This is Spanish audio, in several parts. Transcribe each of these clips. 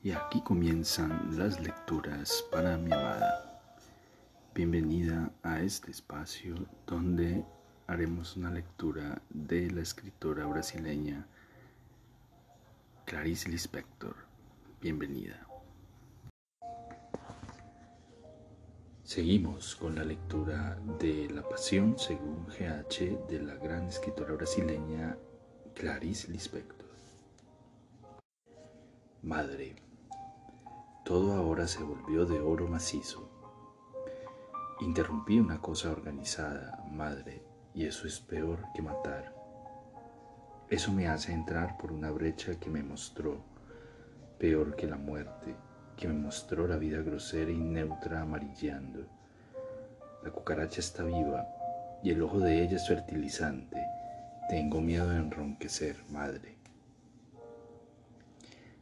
Y aquí comienzan las lecturas para mi amada. Bienvenida a este espacio donde haremos una lectura de la escritora brasileña Clarice Lispector. Bienvenida. Seguimos con la lectura de La Pasión según GH de la gran escritora brasileña Clarice Lispector. Madre, todo ahora se volvió de oro macizo. Interrumpí una cosa organizada, madre, y eso es peor que matar. Eso me hace entrar por una brecha que me mostró, peor que la muerte, que me mostró la vida grosera y neutra amarillando. La cucaracha está viva y el ojo de ella es fertilizante. Tengo miedo de enronquecer, madre.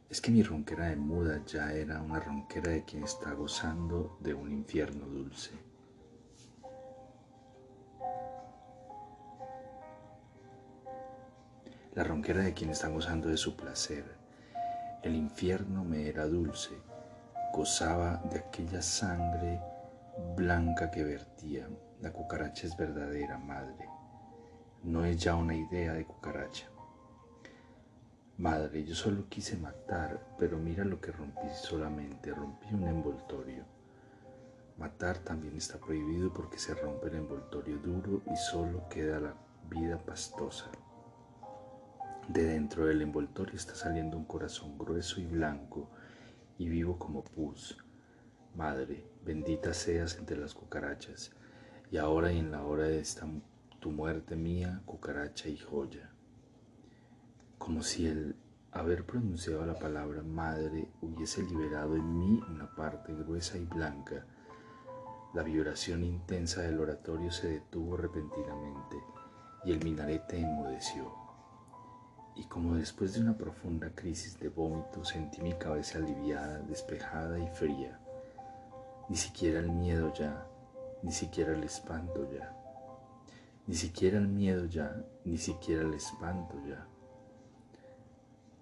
Es que mi ronquera de muda ya era una ronquera de quien está gozando de un infierno dulce. La ronquera de quien está gozando de su placer. El infierno me era dulce, gozaba de aquella sangre blanca que vertía. La cucaracha es verdadera, madre. No es ya una idea de cucaracha. Madre, yo solo quise matar, pero mira lo que rompí solamente, rompí un envoltorio. Matar también está prohibido porque se rompe el envoltorio duro y solo queda la vida pastosa. De dentro del envoltorio está saliendo un corazón grueso y blanco y vivo como pus. Madre, bendita seas entre las cucarachas, y ahora y en la hora de esta tu muerte mía, cucaracha y joya como si el haber pronunciado la palabra madre hubiese liberado en mí una parte gruesa y blanca. La vibración intensa del oratorio se detuvo repentinamente y el minarete enmudeció. Y como después de una profunda crisis de vómito sentí mi cabeza aliviada, despejada y fría. Ni siquiera el miedo ya, ni siquiera el espanto ya. Ni siquiera el miedo ya, ni siquiera el espanto ya.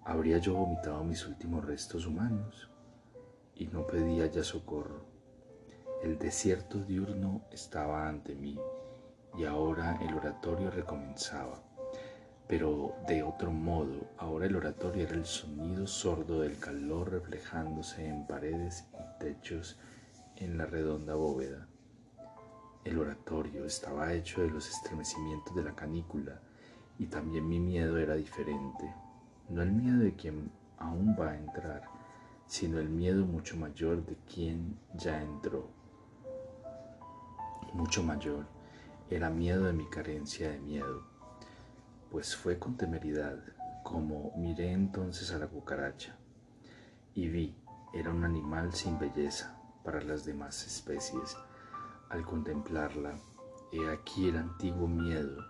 Habría yo vomitado mis últimos restos humanos y no pedía ya socorro. El desierto diurno estaba ante mí y ahora el oratorio recomenzaba. Pero de otro modo, ahora el oratorio era el sonido sordo del calor reflejándose en paredes y techos en la redonda bóveda. El oratorio estaba hecho de los estremecimientos de la canícula y también mi miedo era diferente no el miedo de quien aún va a entrar, sino el miedo mucho mayor de quien ya entró. Mucho mayor era miedo de mi carencia de miedo, pues fue con temeridad como miré entonces a la cucaracha y vi, era un animal sin belleza para las demás especies. Al contemplarla, he aquí el antiguo miedo.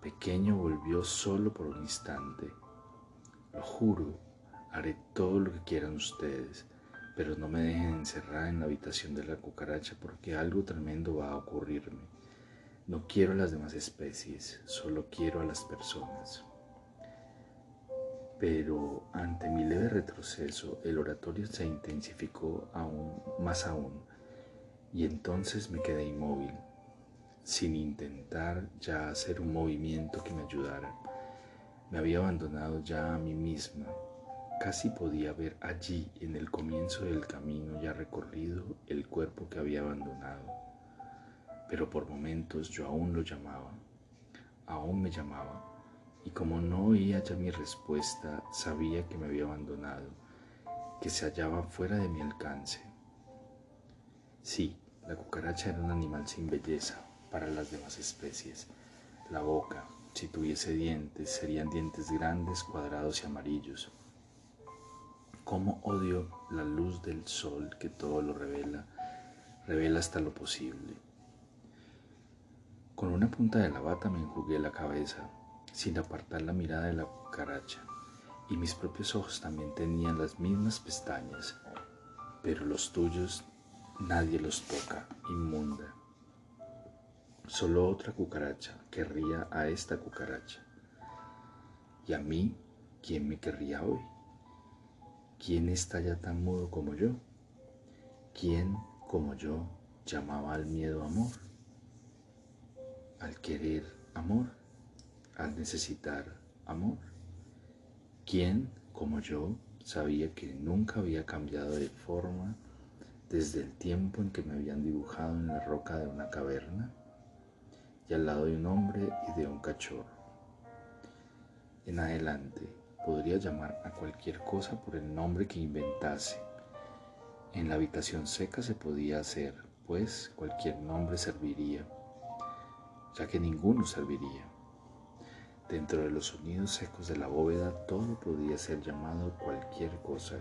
Pequeño volvió solo por un instante lo juro, haré todo lo que quieran ustedes, pero no me dejen encerrada en la habitación de la cucaracha porque algo tremendo va a ocurrirme. No quiero a las demás especies, solo quiero a las personas. Pero ante mi leve retroceso, el oratorio se intensificó aún más aún, y entonces me quedé inmóvil, sin intentar ya hacer un movimiento que me ayudara. Me había abandonado ya a mí misma. Casi podía ver allí, en el comienzo del camino ya recorrido, el cuerpo que había abandonado. Pero por momentos yo aún lo llamaba, aún me llamaba, y como no oía ya mi respuesta, sabía que me había abandonado, que se hallaba fuera de mi alcance. Sí, la cucaracha era un animal sin belleza para las demás especies. La boca, si tuviese dientes, serían dientes grandes, cuadrados y amarillos. Cómo odio la luz del sol que todo lo revela, revela hasta lo posible. Con una punta de la bata me enjugué la cabeza, sin apartar la mirada de la cucaracha, y mis propios ojos también tenían las mismas pestañas, pero los tuyos nadie los toca, inmunda. Solo otra cucaracha querría a esta cucaracha. ¿Y a mí quién me querría hoy? ¿quién está ya tan mudo como yo? ¿Quién, como yo, llamaba al miedo amor? Al querer amor, al necesitar amor. ¿Quién, como yo, sabía que nunca había cambiado de forma desde el tiempo en que me habían dibujado en la roca de una caverna y al lado de un hombre y de un cachorro? En adelante podría llamar a cualquier cosa por el nombre que inventase. En la habitación seca se podía hacer, pues cualquier nombre serviría, ya que ninguno serviría. Dentro de los sonidos secos de la bóveda todo podía ser llamado cualquier cosa,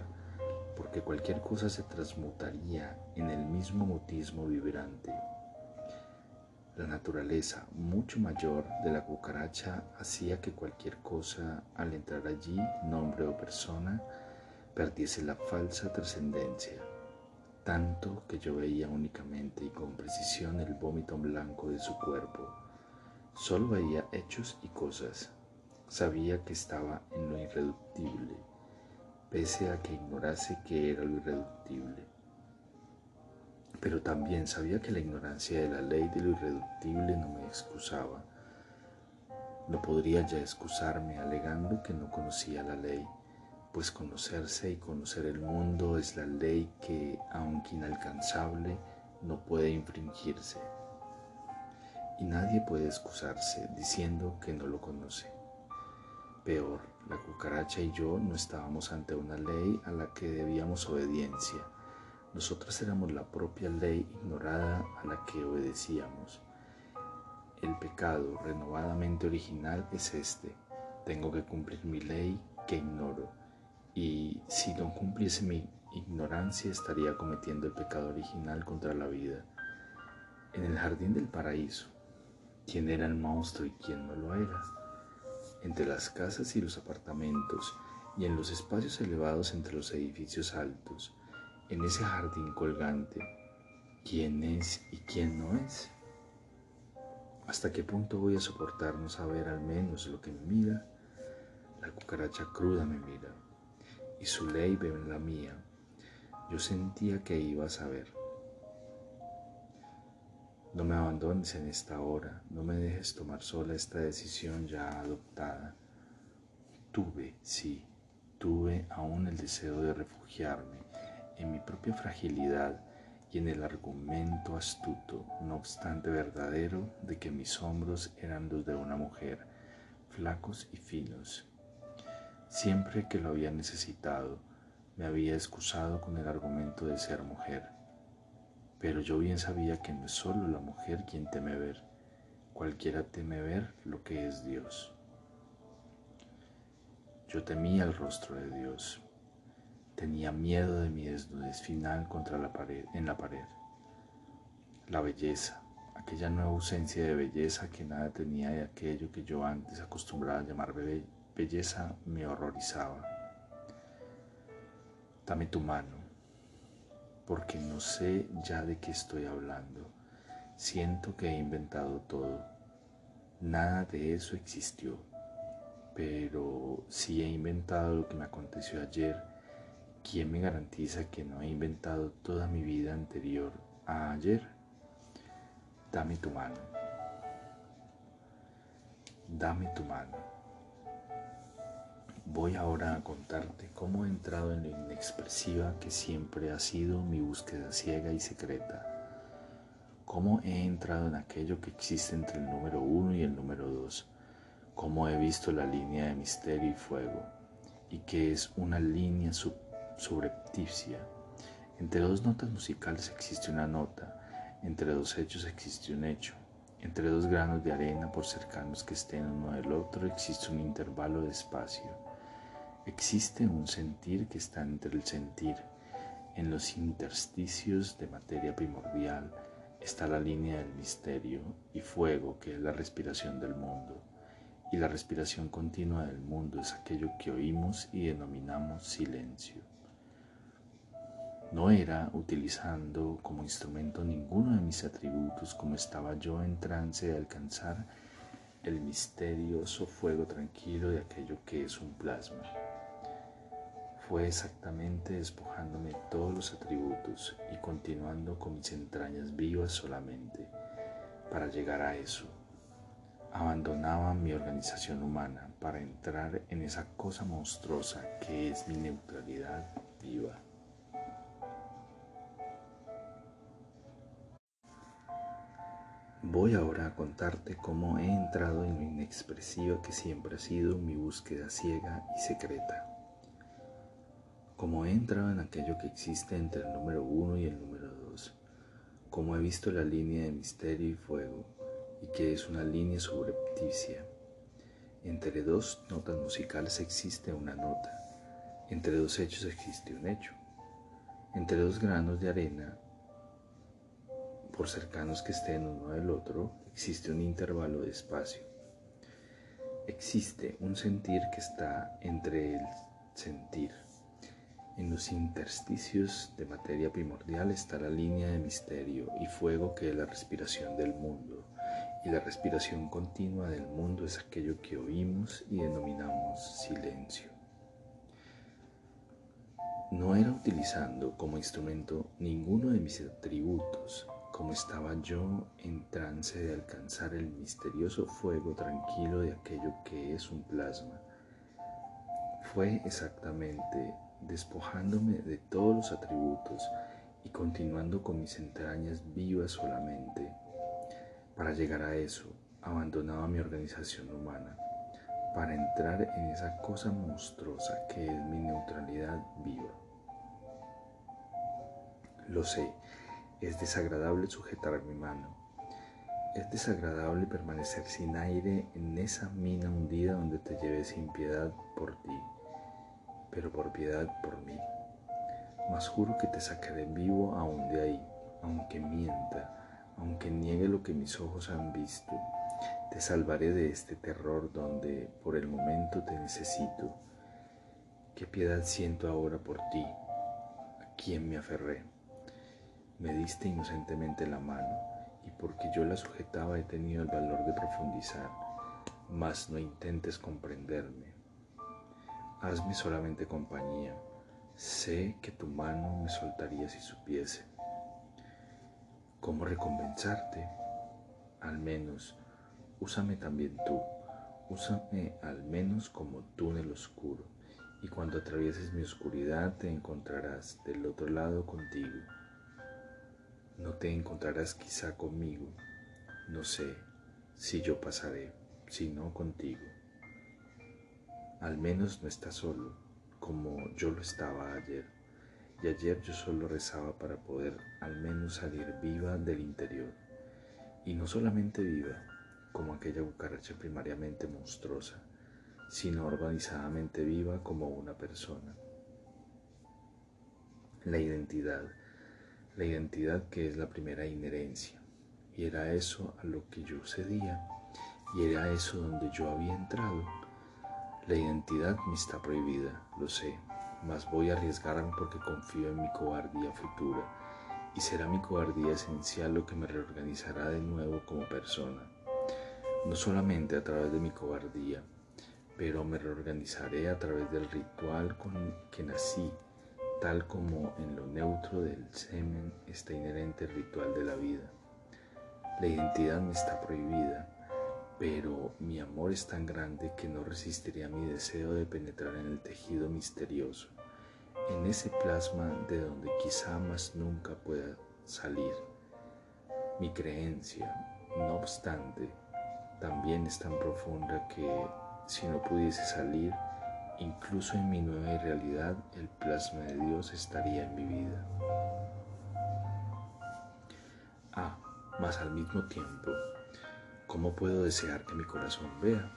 porque cualquier cosa se transmutaría en el mismo mutismo vibrante. La naturaleza mucho mayor de la cucaracha hacía que cualquier cosa al entrar allí, nombre o persona, perdiese la falsa trascendencia, tanto que yo veía únicamente y con precisión el vómito blanco de su cuerpo Solo veía hechos y cosas. Sabía que estaba en lo irreductible, pese a que ignorase que era lo irreductible. Pero también sabía que la ignorancia de la ley de lo irreductible no me excusaba. No podría ya excusarme alegando que no conocía la ley, pues conocerse y conocer el mundo es la ley que, aunque inalcanzable, no puede infringirse y nadie puede excusarse diciendo que no lo conoce. Peor, la cucaracha y yo no estábamos ante una ley a la que debíamos obediencia. Nosotras éramos la propia ley ignorada a la que obedecíamos. El pecado renovadamente original es este. Tengo que cumplir mi ley que ignoro. Y si no cumpliese mi ignorancia estaría cometiendo el pecado original contra la vida. En el jardín del paraíso, quién era el monstruo y quién no lo era, entre las casas y los apartamentos y en los espacios elevados entre los edificios altos, en ese jardín colgante, quién es y quién no es. ¿Hasta qué punto voy a soportar no saber al menos lo que me mira? La cucaracha cruda me mira y su ley ve en la mía. Yo sentía que iba a saber. No me abandones en esta hora, no me dejes tomar sola esta decisión ya adoptada. Tuve, sí, tuve aún el deseo de refugiarme en mi propia fragilidad y en el argumento astuto, no obstante verdadero, de que mis hombros eran los de una mujer, flacos y finos. Siempre que lo había necesitado, me había excusado con el argumento de ser mujer pero yo bien sabía que no es solo la mujer quien teme ver, cualquiera teme ver lo que es Dios. Yo temía el rostro de Dios, tenía miedo de mi desnudez final contra la pared, en la pared. La belleza, aquella nueva ausencia de belleza que nada tenía de aquello que yo antes acostumbraba a llamar belleza, me horrorizaba. Dame tu mano, porque no sé ya de qué estoy hablando. Siento que he inventado todo. Nada de eso existió. Pero si he inventado lo que me aconteció ayer, ¿quién me garantiza que no he inventado toda mi vida anterior a ayer? Dame tu mano. Dame tu mano. Voy ahora a contarte cómo he entrado en la inexpresiva que siempre ha sido mi búsqueda ciega y secreta. Cómo he entrado en aquello que existe entre el número uno y el número dos. Cómo he visto la línea de misterio y fuego y que es una línea sub subrepticia. Entre dos notas musicales existe una nota, entre dos hechos existe un hecho. Entre dos granos de arena, por cercanos que estén uno del otro, existe un intervalo de espacio. Existe un sentir que está entre el sentir. En los intersticios de materia primordial está la línea del misterio y fuego que es la respiración del mundo. Y la respiración continua del mundo es aquello que oímos y denominamos silencio. No era utilizando como instrumento ninguno de mis atributos como estaba yo en trance de alcanzar el misterioso fuego tranquilo de aquello que es un plasma. fue exactamente despojándome todos los atributos y continuando con mis entrañas vivas solamente para llegar a eso. Abandonaba mi organización humana para entrar en esa cosa monstruosa que es mi neutralidad viva. Voy ahora a contarte cómo he entrado en lo inexpresiva que siempre ha sido mi búsqueda ciega y secreta. Cómo he entrado en aquello que existe entre el número uno y el número dos. Cómo he visto la línea de misterio y fuego y que es una línea subrepticia. Entre dos notas musicales existe una nota. Entre dos hechos existe un hecho. Entre dos granos de arena por cercanos que estén uno del otro, existe un intervalo de espacio. Existe un sentir que está entre el sentir. En los intersticios de materia primordial está la línea de misterio y fuego que es la respiración del mundo. Y la respiración continua del mundo es aquello que oímos y denominamos silencio. No era utilizando como instrumento ninguno de mis atributos, como estaba yo en trance de alcanzar el misterioso fuego tranquilo de aquello que es un plasma. Fue exactamente despojándome de todos los atributos y continuando con mis entrañas vivas solamente. Para llegar a eso, abandonaba mi organización humana, para entrar en esa cosa monstruosa que es mi neutralidad viva. Lo sé, es desagradable sujetar mi mano. Es desagradable permanecer sin aire en esa mina hundida donde te llevé sin piedad por ti, pero por piedad por mí. Mas juro que te sacaré vivo aún de ahí, aunque mienta, aunque niegue lo que mis ojos han visto. Te salvaré de este terror donde por el momento te necesito. ¿Qué piedad siento ahora por ti? ¿A quién me aferré? Me diste inocentemente la mano y porque yo la sujetaba he tenido el valor de profundizar, mas no intentes comprenderme. Hazme solamente compañía. Sé que tu mano me soltaría si supiese. ¿Cómo recompensarte? Al menos, úsame también tú. Úsame al menos como túnel oscuro, y cuando atravieses mi oscuridad te encontrarás del otro lado contigo. No te encontrarás quizá conmigo, no sé si yo pasaré, si no contigo. Al menos no estás solo, como yo lo estaba ayer. Y ayer yo solo rezaba para poder al menos salir viva del interior. Y no solamente viva, como aquella cucaracha primariamente monstruosa, sino organizadamente viva como una persona. La identidad la identidad que es la primera inherencia. Y era eso a lo que yo cedía, y era eso donde yo había entrado. La identidad me está prohibida, lo sé, mas voy a arriesgarme porque confío en mi cobardía futura, y será mi cobardía esencial lo que me reorganizará de nuevo como persona. No solamente a través de mi cobardía, pero me reorganizaré a través del ritual con que nací tal como en lo neutro del semen está inherente el ritual de la vida. La identidad me está prohibida, pero mi amor es tan grande que no resistiría mi deseo de penetrar en el tejido misterioso, en ese plasma de donde quizá más nunca pueda salir. Mi creencia, no obstante, también es tan profunda que si no pudiese salir, Incluso en mi nueva realidad el plasma de Dios estaría en mi vida. Ah, mas al mismo tiempo, ¿cómo puedo desear que mi corazón vea?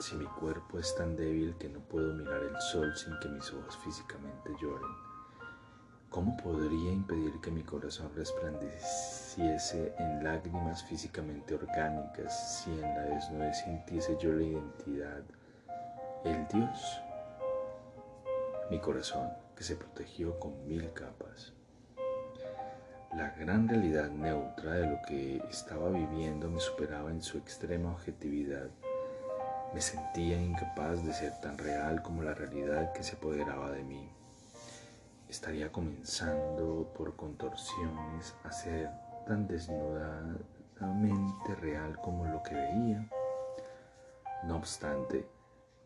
Si mi cuerpo es tan débil que no puedo mirar el sol sin que mis ojos físicamente lloren, ¿cómo podría impedir que mi corazón resplandeciese en lágrimas físicamente orgánicas si en la desnudez sintiese yo la identidad el Dios, mi corazón que se protegió con mil capas. La gran realidad neutra de lo que estaba viviendo me superaba en su extrema objetividad. Me sentía incapaz de ser tan real como la realidad que se apoderaba de mí. Estaría comenzando por contorsiones a ser tan desnudamente real como lo que veía. No obstante,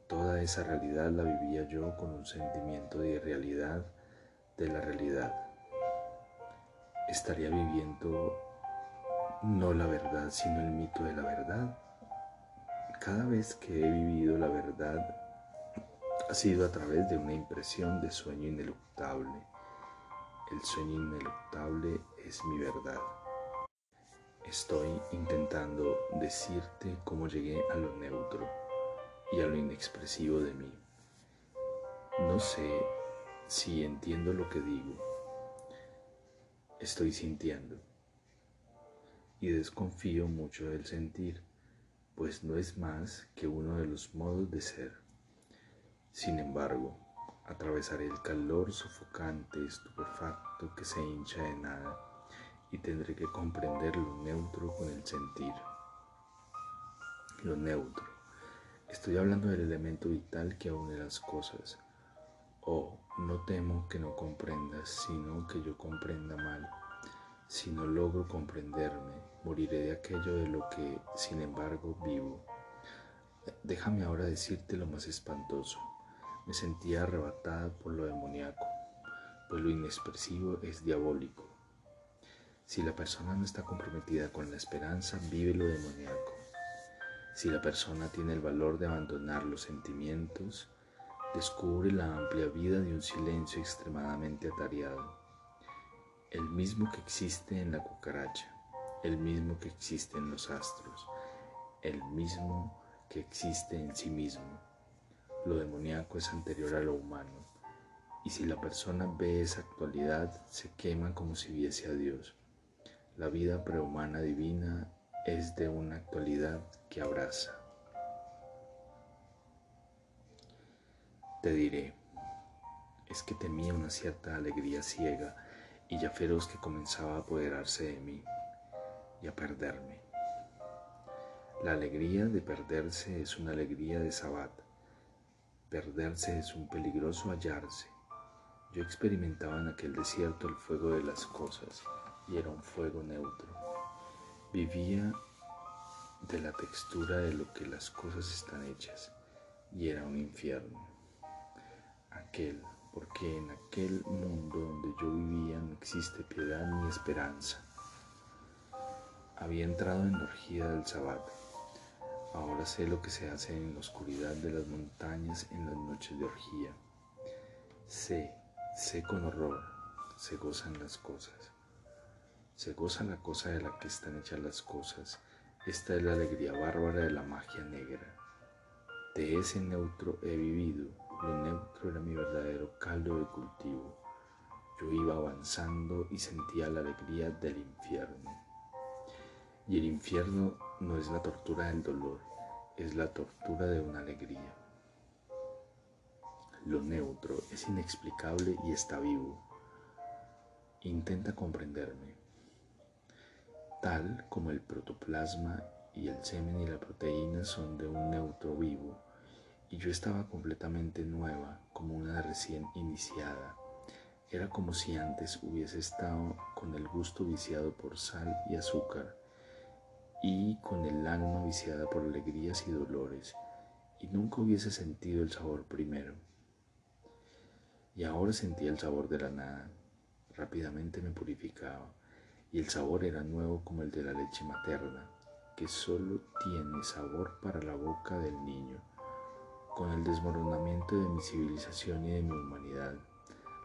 toda esa realidad la vivía yo con un sentimiento de irrealidad de la realidad. Estaría viviendo no la verdad, sino el mito de la verdad. Cada vez que he vivido la verdad ha sido a través de una impresión de sueño ineluctable. El sueño ineluctable es mi verdad. Estoy intentando decirte cómo llegué a lo neutro y a lo inexpresivo de mí. No sé si entiendo lo que digo. Estoy sintiendo y desconfío mucho del sentir, pues no es más que uno de los modos de ser. Sin embargo, atravesaré el calor sofocante, estupefacto que se hincha de nada y tendré que comprender lo neutro con el sentir. Lo neutro. Estoy hablando del elemento vital que une las cosas. Oh, no temo que no comprendas, sino que yo comprenda mal si no logro comprenderme, moriré de aquello de lo que, sin embargo, vivo. Déjame ahora decirte lo más espantoso. Me sentía arrebatada por lo demoníaco, pues lo inexpresivo es diabólico. Si la persona no está comprometida con la esperanza, vive lo demoníaco. Si la persona tiene el valor de abandonar los sentimientos, descubre la amplia vida de un silencio extremadamente atareado el mismo que existe en la cucaracha, el mismo que existe en los astros, el mismo que existe en sí mismo. Lo demoníaco es anterior a lo humano, y si la persona ve esa actualidad, se quema como si viese a Dios. La vida prehumana divina es de una actualidad que abraza. Te diré, es que temía una cierta alegría ciega y ya feroz que comenzaba a apoderarse de mí y a perderme. La alegría de perderse es una alegría de sabat. Perderse es un peligroso hallarse. Yo experimentaba en aquel desierto el fuego de las cosas y era un fuego neutro. Vivía de la textura de lo que las cosas están hechas y era un infierno. Aquel porque en aquel mundo donde yo vivía no existe piedad ni esperanza. Había entrado en la orgía del sabbat. Ahora sé lo que se hace en la oscuridad de las montañas en las noches de orgía. Sé, sé con horror, se gozan las cosas. Se goza la cosa de la que están hechas las cosas. Esta es la alegría bárbara de la magia negra. De ese neutro he vivido lo neutro era mi verdadero caldo de cultivo. Yo iba avanzando y sentía la alegría del infierno. Y el infierno no es la tortura del dolor, es la tortura de una alegría. Lo neutro es inexplicable y está vivo. Intenta comprenderme. Tal como el protoplasma y el semen y la proteína son de un neutro vivo, y yo estaba completamente nueva, como una recién iniciada. Era como si antes hubiese estado con el gusto viciado por sal y azúcar y con el alma viciada por alegrías y dolores, y nunca hubiese sentido el sabor primero. Y ahora sentía el sabor de la nada. Rápidamente me purificaba, y el sabor era nuevo como el de la leche materna, que solo tiene sabor para la boca del niño con el desmoronamiento de mi civilización y de mi humanidad,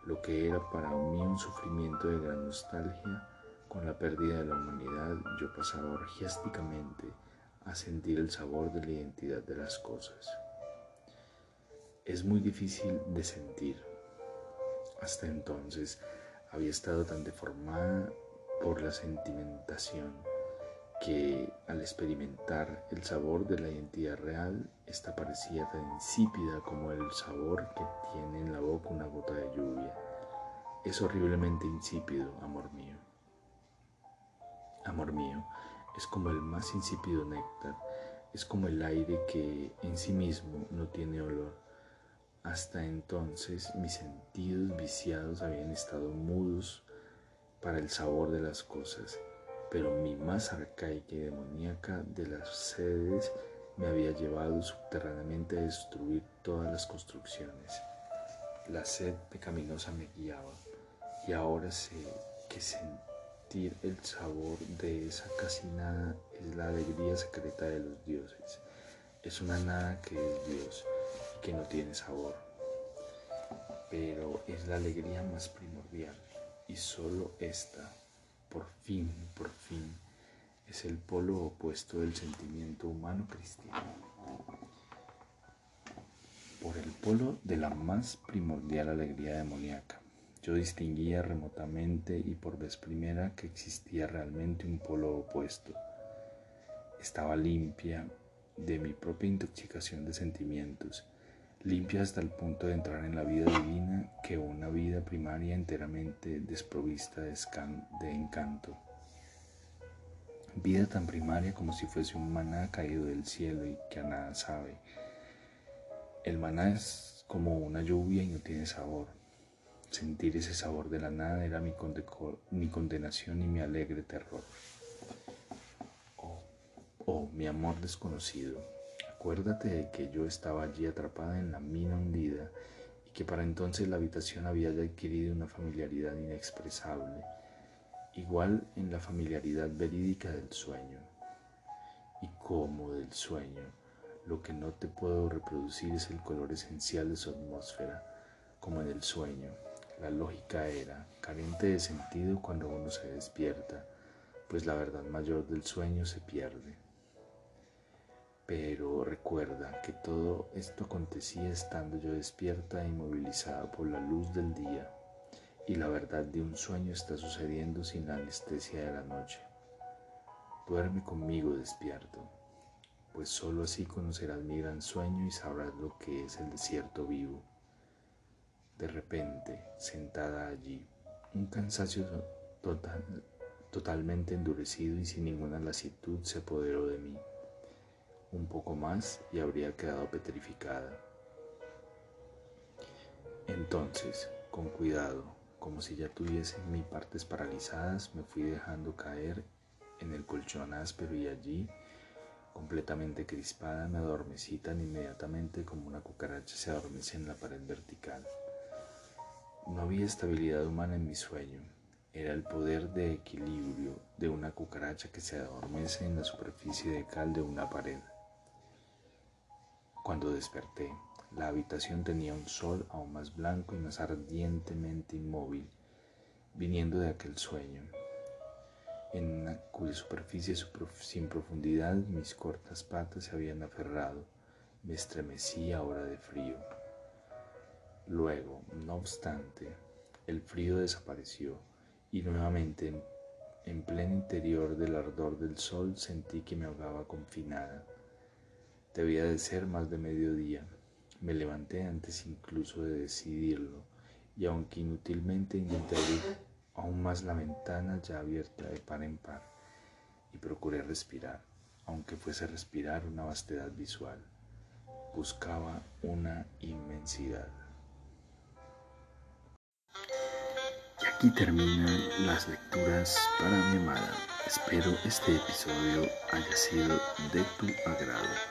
lo que era para mí un sufrimiento de gran nostalgia, con la pérdida de la humanidad yo pasaba orgiásticamente a sentir el sabor de la identidad de las cosas. Es muy difícil de sentir. Hasta entonces había estado tan deformada por la sentimentación que al experimentar el sabor de la identidad real, esta parecía tan insípida como el sabor que tiene en la boca una gota de lluvia. Es horriblemente insípido, amor mío. Amor mío, es como el más insípido néctar, es como el aire que en sí mismo no tiene olor. Hasta entonces mis sentidos viciados habían estado mudos para el sabor de las cosas, pero mi más arcaica y demoníaca de las sedes me había llevado subterráneamente a destruir todas las construcciones. La sed pecaminosa me guiaba y ahora sé que sentir el sabor de esa casi nada es la alegría secreta de los dioses. Es una nada que es Dios y que no tiene sabor, pero es la alegría más primordial y solo esta, por fin, por fin, es el polo opuesto del sentimiento humano cristiano. Por el polo de la más primordial alegría demoníaca, yo distinguía remotamente y por vez primera que existía realmente un polo opuesto. Estaba limpia de mi propia intoxicación de sentimientos, limpia hasta el punto de entrar en la vida divina que una vida primaria enteramente desprovista de, encanto vida tan primaria como si fuese un maná caído del cielo y que a nada sabe. El maná es como una lluvia y no tiene sabor. Sentir ese sabor de la nada era mi, mi condenación y mi alegre terror. Oh, oh, mi amor desconocido, acuérdate de que yo estaba allí atrapada en la mina hundida y que para entonces la habitación había adquirido una familiaridad inexpresable igual en la familiaridad verídica del sueño. Y como del sueño, lo que no te puedo reproducir es el color esencial de su atmósfera, como en el sueño. La lógica era carente de sentido cuando uno se despierta, pues la verdad mayor del sueño se pierde. Pero recuerda que todo esto acontecía estando yo despierta e inmovilizada por la luz del día y la verdad de un sueño está sucediendo sin la anestesia de la noche. Duerme conmigo despierto, pues sólo así conocerás mi gran sueño y sabrás lo que es el desierto vivo. De repente, sentada allí, un cansancio total, totalmente endurecido y sin ninguna lasitud se apoderó de mí. Un poco más y habría quedado petrificada. Entonces, con cuidado, como si ya tuviese mis partes paralizadas, me fui dejando caer en el colchón áspero y allí, completamente crispada, me adormecí tan inmediatamente como una cucaracha se adormece en la pared vertical. No había estabilidad humana en mi sueño, era el poder de equilibrio de una cucaracha que se adormece en la superficie de cal de una pared. Cuando desperté, la habitación tenía un sol aún más blanco y más ardientemente inmóvil, viniendo de aquel sueño, en cuya superficie sin profundidad mis cortas patas se habían aferrado. Me estremecí ahora de frío. Luego, no obstante, el frío desapareció y nuevamente en pleno interior del ardor del sol sentí que me ahogaba confinada. Debía de ser más de mediodía. Me levanté antes incluso de decidirlo y aunque inútilmente intenté abrir aún más la ventana ya abierta de par en par y procuré respirar, aunque fuese respirar una vastedad visual. Buscaba una inmensidad. Y aquí terminan las lecturas para mi amada. Espero este episodio haya sido de tu agrado.